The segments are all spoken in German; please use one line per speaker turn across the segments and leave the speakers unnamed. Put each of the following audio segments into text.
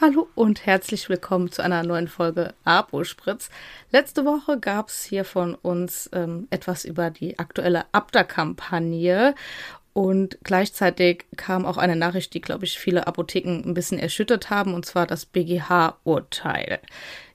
Hallo und herzlich willkommen zu einer neuen Folge Apo Spritz. Letzte Woche gab es hier von uns ähm, etwas über die aktuelle Abda-Kampagne und gleichzeitig kam auch eine Nachricht, die, glaube ich, viele Apotheken ein bisschen erschüttert haben, und zwar das BGH-Urteil.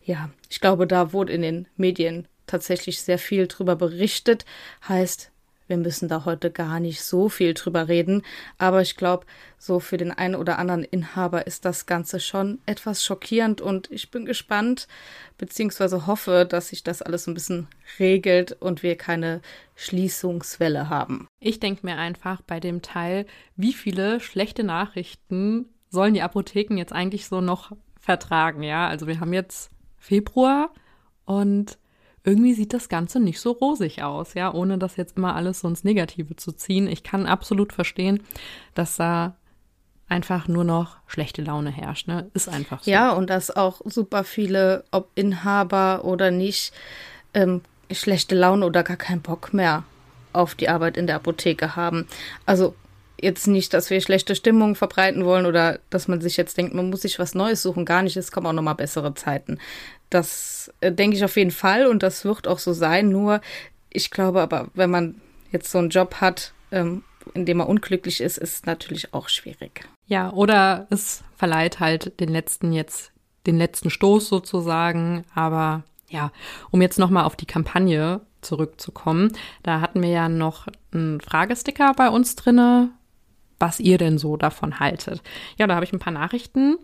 Ja, ich glaube, da wurde in den Medien tatsächlich sehr viel drüber berichtet. Heißt, wir müssen da heute gar nicht so viel drüber reden, aber ich glaube, so für den einen oder anderen Inhaber ist das Ganze schon etwas schockierend und ich bin gespannt, beziehungsweise hoffe, dass sich das alles ein bisschen regelt und wir keine Schließungswelle haben.
Ich denke mir einfach bei dem Teil, wie viele schlechte Nachrichten sollen die Apotheken jetzt eigentlich so noch vertragen, ja? Also wir haben jetzt Februar und irgendwie sieht das Ganze nicht so rosig aus, ja, ohne das jetzt immer alles so ins Negative zu ziehen. Ich kann absolut verstehen, dass da einfach nur noch schlechte Laune herrscht, ne? Ist einfach so.
Ja, und dass auch super viele, ob Inhaber oder nicht, ähm, schlechte Laune oder gar keinen Bock mehr auf die Arbeit in der Apotheke haben. Also jetzt nicht, dass wir schlechte Stimmung verbreiten wollen oder dass man sich jetzt denkt, man muss sich was Neues suchen. Gar nicht, es kommen auch nochmal bessere Zeiten. Das äh, denke ich auf jeden Fall und das wird auch so sein. Nur, ich glaube aber, wenn man jetzt so einen Job hat, ähm, in dem man unglücklich ist, ist natürlich auch schwierig.
Ja, oder es verleiht halt den letzten jetzt, den letzten Stoß sozusagen. Aber ja, um jetzt nochmal auf die Kampagne zurückzukommen, da hatten wir ja noch einen Fragesticker bei uns drinne, was ihr denn so davon haltet. Ja, da habe ich ein paar Nachrichten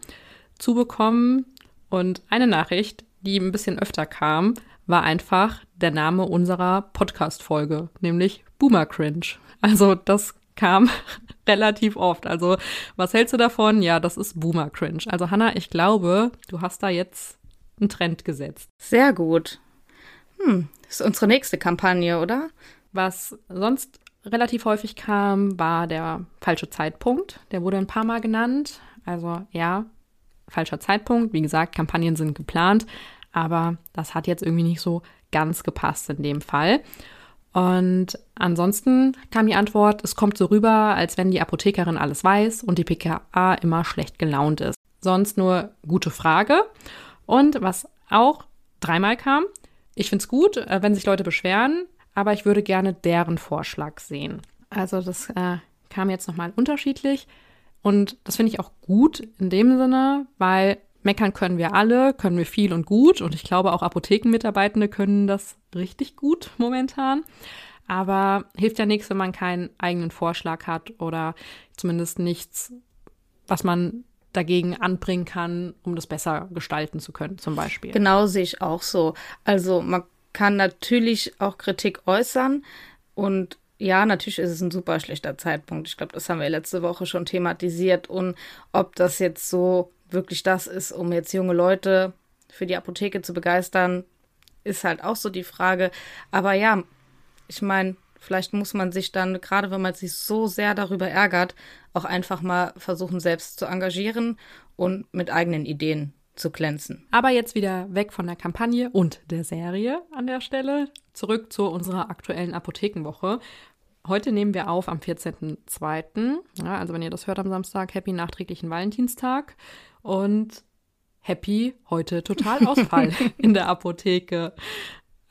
zubekommen und eine Nachricht, die ein bisschen öfter kam, war einfach der Name unserer Podcast-Folge, nämlich Boomer Cringe. Also das kam relativ oft. Also was hältst du davon? Ja, das ist Boomer Cringe. Also Hanna, ich glaube, du hast da jetzt einen Trend gesetzt.
Sehr gut. Hm, das ist unsere nächste Kampagne, oder?
Was sonst relativ häufig kam, war der falsche Zeitpunkt. Der wurde ein paar Mal genannt. Also ja, falscher Zeitpunkt. Wie gesagt, Kampagnen sind geplant, aber das hat jetzt irgendwie nicht so ganz gepasst in dem Fall. Und ansonsten kam die Antwort, es kommt so rüber, als wenn die Apothekerin alles weiß und die PKA immer schlecht gelaunt ist. Sonst nur gute Frage. Und was auch dreimal kam, ich finde es gut, äh, wenn sich Leute beschweren, aber ich würde gerne deren Vorschlag sehen. Also das äh, kam jetzt nochmal unterschiedlich. Und das finde ich auch gut in dem Sinne, weil meckern können wir alle, können wir viel und gut. Und ich glaube, auch Apothekenmitarbeitende können das richtig gut momentan. Aber hilft ja nichts, wenn man keinen eigenen Vorschlag hat oder zumindest nichts, was man dagegen anbringen kann, um das besser gestalten zu können, zum Beispiel.
Genau sehe ich auch so. Also man kann natürlich auch Kritik äußern und ja, natürlich ist es ein super schlechter Zeitpunkt. Ich glaube, das haben wir letzte Woche schon thematisiert. Und ob das jetzt so wirklich das ist, um jetzt junge Leute für die Apotheke zu begeistern, ist halt auch so die Frage. Aber ja, ich meine, vielleicht muss man sich dann, gerade wenn man sich so sehr darüber ärgert, auch einfach mal versuchen, selbst zu engagieren und mit eigenen Ideen zu glänzen.
Aber jetzt wieder weg von der Kampagne und der Serie an der Stelle. Zurück zu unserer aktuellen Apothekenwoche. Heute nehmen wir auf am 14.02. Ja, also wenn ihr das hört am Samstag, happy nachträglichen Valentinstag und happy heute Totalausfall in der Apotheke.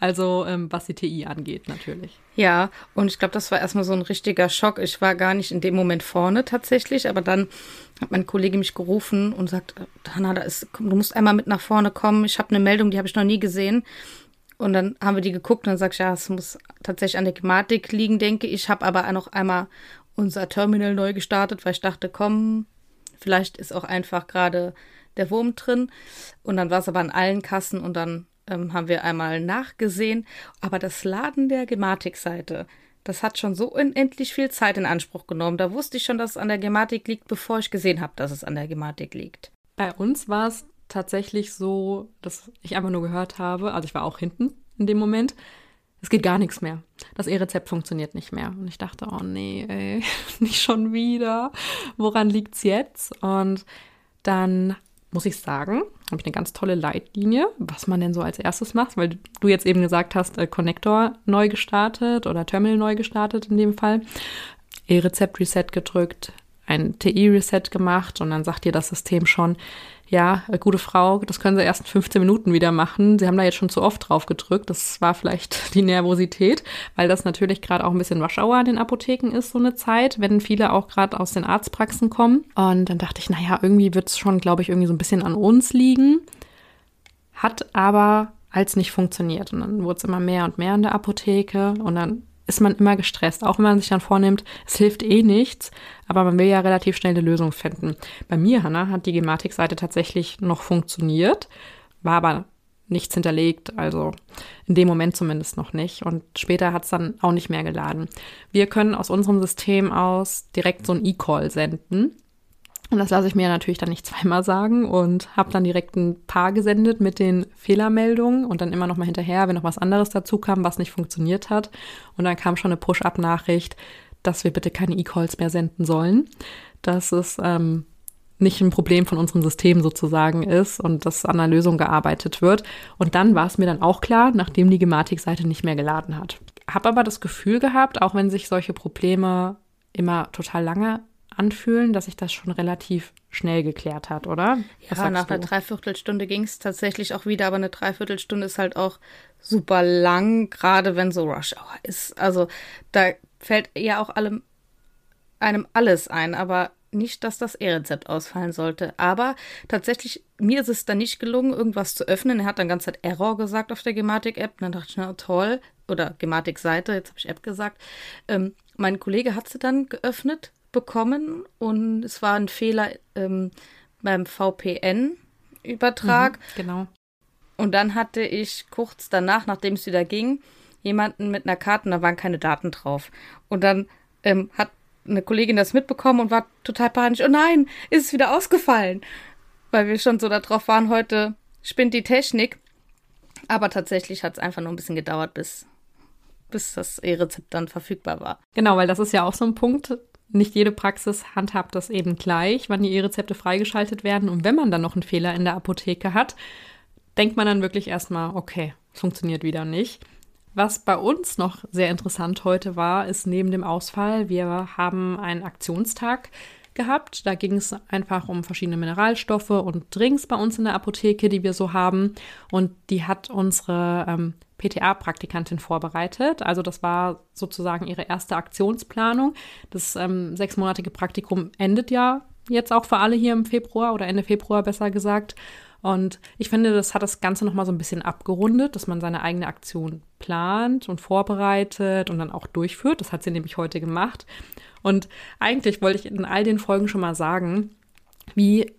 Also ähm, was die TI angeht, natürlich.
Ja, und ich glaube, das war erstmal so ein richtiger Schock. Ich war gar nicht in dem Moment vorne tatsächlich, aber dann hat mein Kollege mich gerufen und sagt, Hanna, da ist, du musst einmal mit nach vorne kommen. Ich habe eine Meldung, die habe ich noch nie gesehen. Und dann haben wir die geguckt und dann sag ich, ja, es muss tatsächlich an der Gematik liegen, denke ich. Ich habe aber noch einmal unser Terminal neu gestartet, weil ich dachte, komm, vielleicht ist auch einfach gerade der Wurm drin. Und dann war es aber an allen Kassen und dann ähm, haben wir einmal nachgesehen. Aber das Laden der Gematik-Seite, das hat schon so unendlich viel Zeit in Anspruch genommen. Da wusste ich schon, dass es an der Gematik liegt, bevor ich gesehen habe, dass es an der Gematik liegt.
Bei uns war es tatsächlich so, dass ich einfach nur gehört habe, also ich war auch hinten in dem Moment, es geht gar nichts mehr. Das E-Rezept funktioniert nicht mehr. Und ich dachte, oh nee, ey, nicht schon wieder. Woran liegt's jetzt? Und dann muss ich sagen, habe ich eine ganz tolle Leitlinie, was man denn so als erstes macht, weil du jetzt eben gesagt hast, äh, Connector neu gestartet oder Terminal neu gestartet in dem Fall, E-Rezept Reset gedrückt, ein TI-Reset gemacht und dann sagt dir das System schon, ja, äh, gute Frau, das können Sie erst in 15 Minuten wieder machen. Sie haben da jetzt schon zu oft drauf gedrückt. Das war vielleicht die Nervosität, weil das natürlich gerade auch ein bisschen Waschauer in den Apotheken ist, so eine Zeit, wenn viele auch gerade aus den Arztpraxen kommen. Und dann dachte ich, naja, irgendwie wird es schon, glaube ich, irgendwie so ein bisschen an uns liegen. Hat aber als nicht funktioniert. Und dann wurde es immer mehr und mehr in der Apotheke. Und dann ist man immer gestresst, auch wenn man sich dann vornimmt, es hilft eh nichts, aber man will ja relativ schnell eine Lösung finden. Bei mir, Hanna, hat die Gematik-Seite tatsächlich noch funktioniert, war aber nichts hinterlegt, also in dem Moment zumindest noch nicht. Und später hat es dann auch nicht mehr geladen. Wir können aus unserem System aus direkt so ein E-Call senden. Und das lasse ich mir natürlich dann nicht zweimal sagen und habe dann direkt ein paar gesendet mit den Fehlermeldungen und dann immer noch mal hinterher, wenn noch was anderes dazu kam, was nicht funktioniert hat. Und dann kam schon eine Push-up-Nachricht, dass wir bitte keine E-Calls mehr senden sollen. Dass es ähm, nicht ein Problem von unserem System sozusagen ist und dass an einer Lösung gearbeitet wird. Und dann war es mir dann auch klar, nachdem die Gematik-Seite nicht mehr geladen hat. Hab aber das Gefühl gehabt, auch wenn sich solche Probleme immer total lange anfühlen, dass sich das schon relativ schnell geklärt hat, oder?
ja, nach du? einer Dreiviertelstunde ging es tatsächlich auch wieder, aber eine Dreiviertelstunde ist halt auch super lang, gerade wenn so Rush Hour ist. Also da fällt ja auch allem, einem alles ein, aber nicht, dass das E-Rezept ausfallen sollte. Aber tatsächlich, mir ist es dann nicht gelungen, irgendwas zu öffnen. Er hat dann ganz Zeit Error gesagt auf der Gematik-App. Dann dachte ich, na toll. Oder Gematik-Seite, jetzt habe ich App gesagt. Ähm, mein Kollege hat sie dann geöffnet bekommen und es war ein Fehler ähm, beim VPN-Übertrag. Mhm,
genau.
Und dann hatte ich kurz danach, nachdem es wieder ging, jemanden mit einer Karte, da waren keine Daten drauf. Und dann ähm, hat eine Kollegin das mitbekommen und war total panisch. Oh nein, ist es wieder ausgefallen. Weil wir schon so darauf waren, heute spinnt die Technik. Aber tatsächlich hat es einfach nur ein bisschen gedauert, bis, bis das E-Rezept dann verfügbar war.
Genau, weil das ist ja auch so ein Punkt, nicht jede Praxis handhabt das eben gleich, wann die E-Rezepte freigeschaltet werden. Und wenn man dann noch einen Fehler in der Apotheke hat, denkt man dann wirklich erstmal, okay, funktioniert wieder nicht. Was bei uns noch sehr interessant heute war, ist neben dem Ausfall, wir haben einen Aktionstag gehabt. Da ging es einfach um verschiedene Mineralstoffe und Drinks bei uns in der Apotheke, die wir so haben. Und die hat unsere ähm, PTA-Praktikantin vorbereitet. Also das war sozusagen ihre erste Aktionsplanung. Das ähm, sechsmonatige Praktikum endet ja jetzt auch für alle hier im Februar oder Ende Februar besser gesagt. Und ich finde, das hat das Ganze nochmal so ein bisschen abgerundet, dass man seine eigene Aktion plant und vorbereitet und dann auch durchführt. Das hat sie nämlich heute gemacht. Und eigentlich wollte ich in all den Folgen schon mal sagen, wie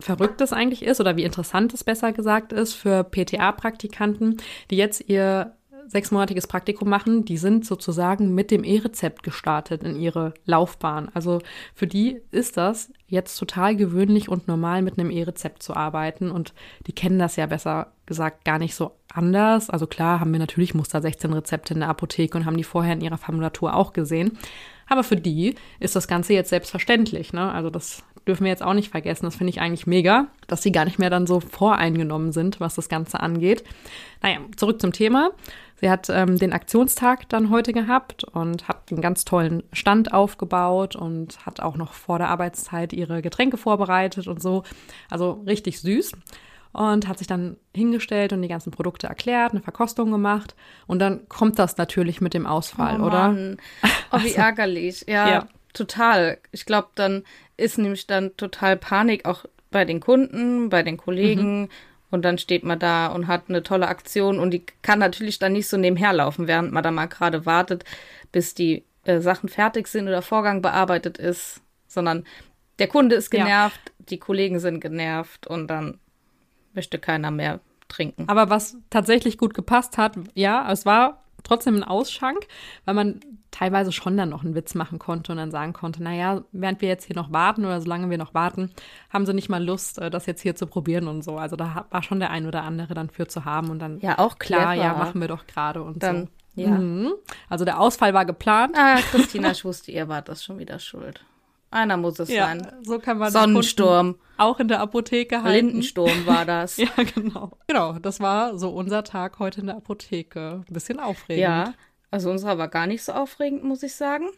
verrückt es eigentlich ist oder wie interessant es besser gesagt ist für PTA-Praktikanten, die jetzt ihr sechsmonatiges Praktikum machen, die sind sozusagen mit dem E-Rezept gestartet in ihre Laufbahn. Also für die ist das jetzt total gewöhnlich und normal, mit einem E-Rezept zu arbeiten. Und die kennen das ja besser gesagt gar nicht so anders. Also klar haben wir natürlich Muster 16 Rezepte in der Apotheke und haben die vorher in ihrer Formulatur auch gesehen. Aber für die ist das Ganze jetzt selbstverständlich. Ne? Also das dürfen wir jetzt auch nicht vergessen. Das finde ich eigentlich mega, dass sie gar nicht mehr dann so voreingenommen sind, was das Ganze angeht. Naja, zurück zum Thema. Sie hat ähm, den Aktionstag dann heute gehabt und hat einen ganz tollen Stand aufgebaut und hat auch noch vor der Arbeitszeit ihre Getränke vorbereitet und so. Also richtig süß. Und hat sich dann hingestellt und die ganzen Produkte erklärt, eine Verkostung gemacht. Und dann kommt das natürlich mit dem Ausfall,
oh,
oder?
Oh, wie also, ärgerlich. Ja, ja, total. Ich glaube, dann ist nämlich dann total Panik auch bei den Kunden, bei den Kollegen. Mhm. Und dann steht man da und hat eine tolle Aktion und die kann natürlich dann nicht so nebenher laufen, während man da mal gerade wartet, bis die äh, Sachen fertig sind oder Vorgang bearbeitet ist, sondern der Kunde ist genervt, ja. die Kollegen sind genervt und dann möchte keiner mehr trinken.
Aber was tatsächlich gut gepasst hat, ja, es war trotzdem ein Ausschank, weil man teilweise schon dann noch einen Witz machen konnte und dann sagen konnte, naja, während wir jetzt hier noch warten oder solange wir noch warten, haben sie nicht mal Lust, äh, das jetzt hier zu probieren und so. Also da war schon der ein oder andere dann für zu haben und dann
ja auch klar,
ja machen wir doch gerade und
dann,
so. Ja. Mhm. Also der Ausfall war geplant.
Ah, Christina, ich wusste, ihr wart das schon wieder schuld. Einer muss es ja, sein.
So kann man
Sonnensturm.
Auch in der Apotheke halten.
Lindensturm war das.
ja, genau. Genau, das war so unser Tag heute in der Apotheke. Ein bisschen aufregend.
Ja, also unserer war gar nicht so aufregend, muss ich sagen.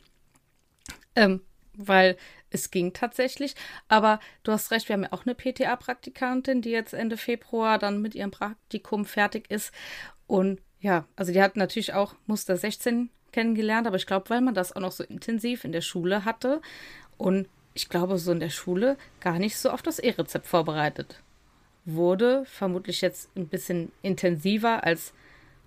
Ähm, weil es ging tatsächlich. Aber du hast recht, wir haben ja auch eine PTA-Praktikantin, die jetzt Ende Februar dann mit ihrem Praktikum fertig ist. Und ja, also die hat natürlich auch Muster 16 kennengelernt, aber ich glaube, weil man das auch noch so intensiv in der Schule hatte und ich glaube, so in der Schule gar nicht so auf das E-Rezept vorbereitet wurde. Vermutlich jetzt ein bisschen intensiver als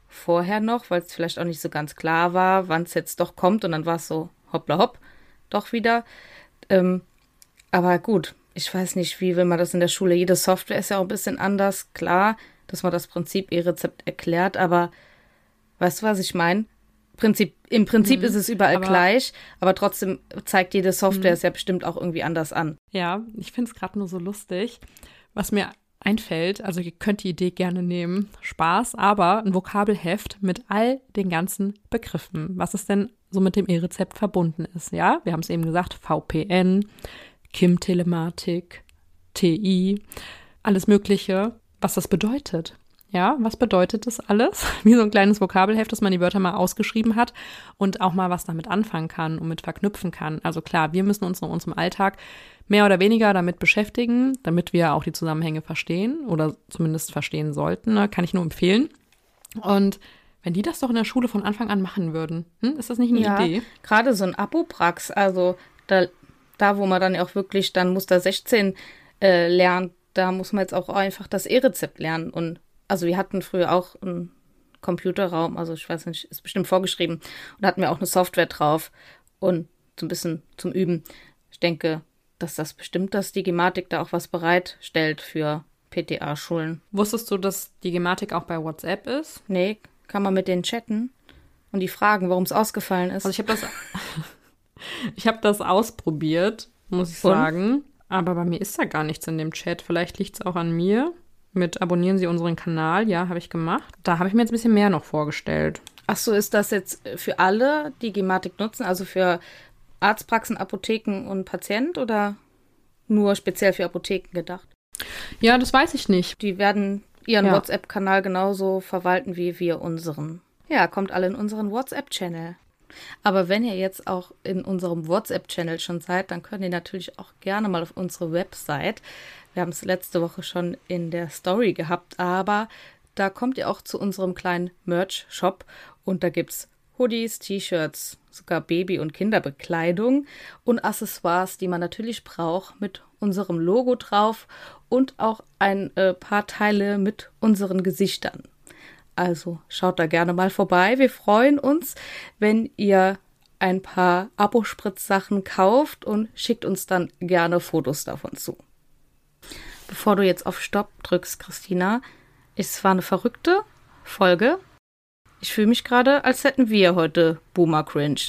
vorher noch, weil es vielleicht auch nicht so ganz klar war, wann es jetzt doch kommt. Und dann war es so hoppla hopp, doch wieder. Ähm, aber gut, ich weiß nicht, wie will man das in der Schule. Jede Software ist ja auch ein bisschen anders. Klar, dass man das Prinzip E-Rezept erklärt, aber weißt du, was ich meine? Prinzip, Im Prinzip mhm, ist es überall aber, gleich, aber trotzdem zeigt jede Software mhm. es ja bestimmt auch irgendwie anders an.
Ja, ich finde es gerade nur so lustig. Was mir einfällt, also ihr könnt die Idee gerne nehmen, Spaß, aber ein Vokabelheft mit all den ganzen Begriffen, was es denn so mit dem E-Rezept verbunden ist. Ja, wir haben es eben gesagt, VPN, KIM-Telematik, TI, alles Mögliche, was das bedeutet. Ja, was bedeutet das alles? Wie so ein kleines Vokabelheft, dass man die Wörter mal ausgeschrieben hat und auch mal was damit anfangen kann und mit verknüpfen kann. Also klar, wir müssen uns in unserem Alltag mehr oder weniger damit beschäftigen, damit wir auch die Zusammenhänge verstehen oder zumindest verstehen sollten. Ne? Kann ich nur empfehlen. Und wenn die das doch in der Schule von Anfang an machen würden, hm? ist das nicht eine ja, Idee?
Gerade so ein Apoprax, also da, da, wo man dann auch wirklich dann Muster 16 äh, lernt, da muss man jetzt auch einfach das E-Rezept lernen und also wir hatten früher auch einen Computerraum, also ich weiß nicht, ist bestimmt vorgeschrieben. Und da hatten wir auch eine Software drauf und so ein bisschen zum Üben. Ich denke, dass das bestimmt, dass die Gematik da auch was bereitstellt für PTA-Schulen.
Wusstest du, dass die Gematik auch bei WhatsApp ist?
Nee, kann man mit denen chatten und die fragen, warum es ausgefallen ist.
Also ich habe das, ich habe das ausprobiert, muss ich und? sagen. Aber bei mir ist da gar nichts in dem Chat. Vielleicht liegt es auch an mir mit abonnieren Sie unseren Kanal. Ja, habe ich gemacht. Da habe ich mir jetzt ein bisschen mehr noch vorgestellt.
Ach so, ist das jetzt für alle, die Gematik nutzen, also für Arztpraxen, Apotheken und Patient oder nur speziell für Apotheken gedacht?
Ja, das weiß ich nicht.
Die werden ihren ja. WhatsApp-Kanal genauso verwalten wie wir unseren. Ja, kommt alle in unseren WhatsApp-Channel. Aber wenn ihr jetzt auch in unserem WhatsApp-Channel schon seid, dann könnt ihr natürlich auch gerne mal auf unsere Website wir haben es letzte Woche schon in der Story gehabt, aber da kommt ihr auch zu unserem kleinen Merch-Shop und da gibt es Hoodies, T-Shirts, sogar Baby- und Kinderbekleidung und Accessoires, die man natürlich braucht, mit unserem Logo drauf und auch ein äh, paar Teile mit unseren Gesichtern. Also schaut da gerne mal vorbei. Wir freuen uns, wenn ihr ein paar Abospritz-Sachen kauft und schickt uns dann gerne Fotos davon zu bevor du jetzt auf Stopp drückst, Christina. Es war eine verrückte Folge. Ich fühle mich gerade, als hätten wir heute Boomer Cringe.